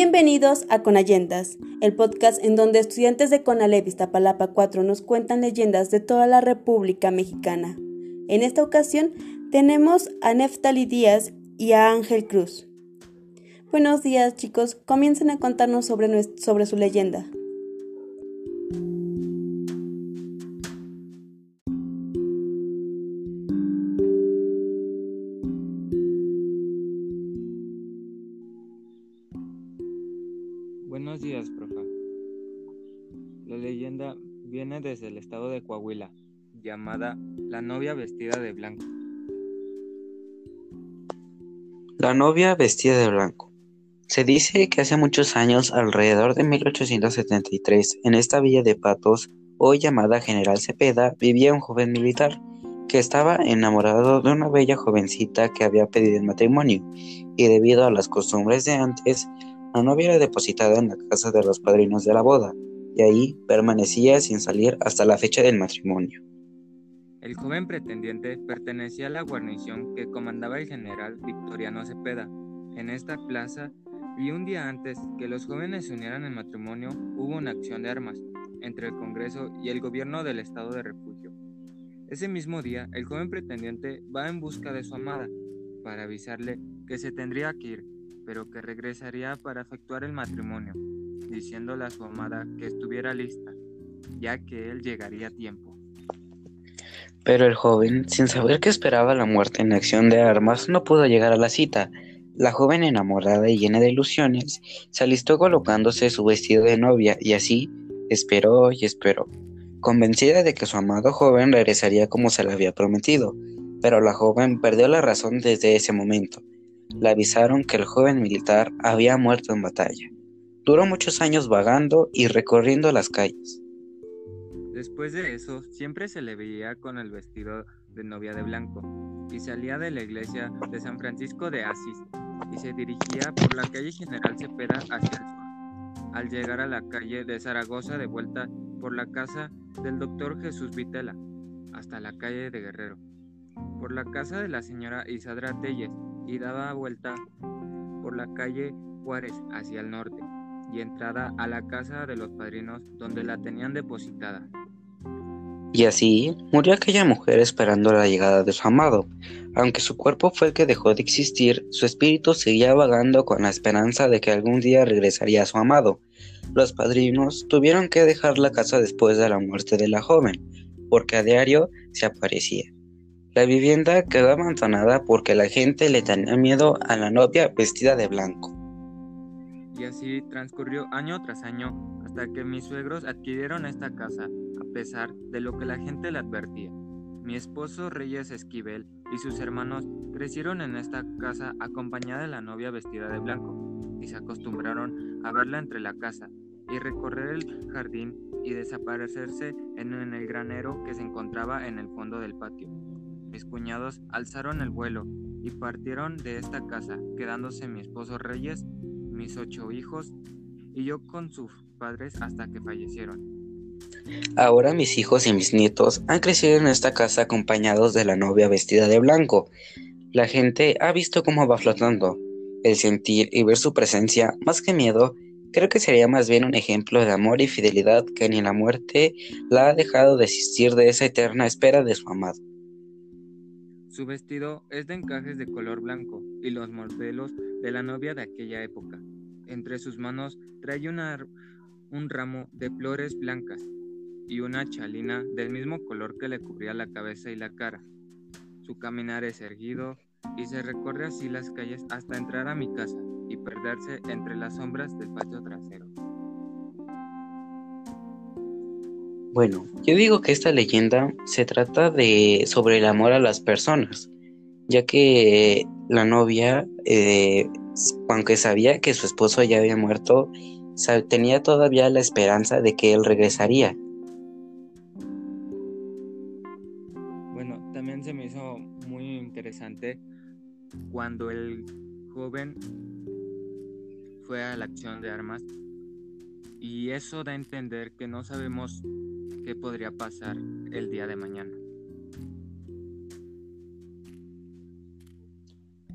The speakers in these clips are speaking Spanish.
Bienvenidos a Conayendas, el podcast en donde estudiantes de Conalep Iztapalapa 4 nos cuentan leyendas de toda la República Mexicana. En esta ocasión tenemos a Neftali Díaz y a Ángel Cruz. Buenos días chicos, comiencen a contarnos sobre, sobre su leyenda. Buenos días, profa. La leyenda viene desde el estado de Coahuila, llamada La novia vestida de blanco. La novia vestida de blanco. Se dice que hace muchos años, alrededor de 1873, en esta villa de Patos, hoy llamada General Cepeda, vivía un joven militar que estaba enamorado de una bella jovencita que había pedido en matrimonio, y debido a las costumbres de antes, la novia era depositada en la casa de los padrinos de la boda, y ahí permanecía sin salir hasta la fecha del matrimonio. El joven pretendiente pertenecía a la guarnición que comandaba el general Victoriano Cepeda en esta plaza y un día antes que los jóvenes se unieran en matrimonio hubo una acción de armas entre el Congreso y el gobierno del estado de refugio. Ese mismo día, el joven pretendiente va en busca de su amada para avisarle que se tendría que ir pero que regresaría para efectuar el matrimonio, diciéndole a su amada que estuviera lista, ya que él llegaría a tiempo. Pero el joven, sin saber que esperaba la muerte en acción de armas, no pudo llegar a la cita. La joven enamorada y llena de ilusiones se alistó colocándose su vestido de novia y así esperó y esperó, convencida de que su amado joven regresaría como se le había prometido. Pero la joven perdió la razón desde ese momento le avisaron que el joven militar había muerto en batalla. Duró muchos años vagando y recorriendo las calles. Después de eso, siempre se le veía con el vestido de novia de blanco y salía de la iglesia de San Francisco de Asís y se dirigía por la calle General Cepeda hacia el sur. Al llegar a la calle de Zaragoza de vuelta por la casa del doctor Jesús Vitela hasta la calle de Guerrero, por la casa de la señora Isadra Telles y daba vuelta por la calle Juárez hacia el norte y entrada a la casa de los padrinos donde la tenían depositada. Y así murió aquella mujer esperando la llegada de su amado. Aunque su cuerpo fue el que dejó de existir, su espíritu seguía vagando con la esperanza de que algún día regresaría a su amado. Los padrinos tuvieron que dejar la casa después de la muerte de la joven, porque a diario se aparecía. La vivienda quedó abandonada porque la gente le tenía miedo a la novia vestida de blanco. Y así transcurrió año tras año hasta que mis suegros adquirieron esta casa, a pesar de lo que la gente le advertía. Mi esposo Reyes Esquivel y sus hermanos crecieron en esta casa acompañada de la novia vestida de blanco y se acostumbraron a verla entre la casa y recorrer el jardín y desaparecerse en el granero que se encontraba en el fondo del patio. Mis cuñados alzaron el vuelo y partieron de esta casa, quedándose mi esposo Reyes, mis ocho hijos y yo con sus padres hasta que fallecieron. Ahora mis hijos y mis nietos han crecido en esta casa acompañados de la novia vestida de blanco. La gente ha visto cómo va flotando. El sentir y ver su presencia, más que miedo, creo que sería más bien un ejemplo de amor y fidelidad que ni la muerte la ha dejado desistir de esa eterna espera de su amado. Su vestido es de encajes de color blanco y los modelos de la novia de aquella época. Entre sus manos trae un ramo de flores blancas y una chalina del mismo color que le cubría la cabeza y la cara. Su caminar es erguido y se recorre así las calles hasta entrar a mi casa y perderse entre las sombras del patio trasero. Bueno, yo digo que esta leyenda se trata de sobre el amor a las personas, ya que la novia, eh, aunque sabía que su esposo ya había muerto, tenía todavía la esperanza de que él regresaría. Bueno, también se me hizo muy interesante cuando el joven fue a la acción de armas y eso da a entender que no sabemos qué podría pasar el día de mañana.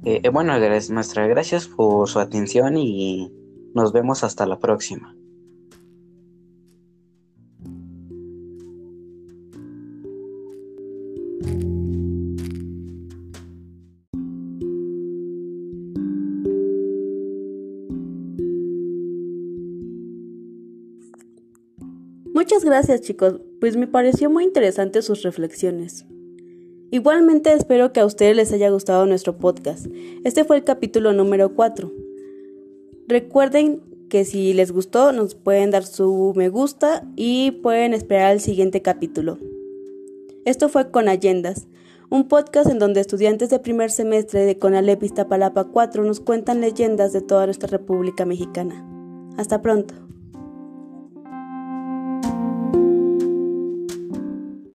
Eh, eh bueno, maestra, gracias por su atención y Nos vemos hasta la próxima. Muchas gracias chicos, pues me pareció muy interesante sus reflexiones. Igualmente espero que a ustedes les haya gustado nuestro podcast. Este fue el capítulo número 4. Recuerden que si les gustó nos pueden dar su me gusta y pueden esperar el siguiente capítulo. Esto fue Con Allendas, un podcast en donde estudiantes de primer semestre de Conalep Iztapalapa 4 nos cuentan leyendas de toda nuestra República Mexicana. Hasta pronto.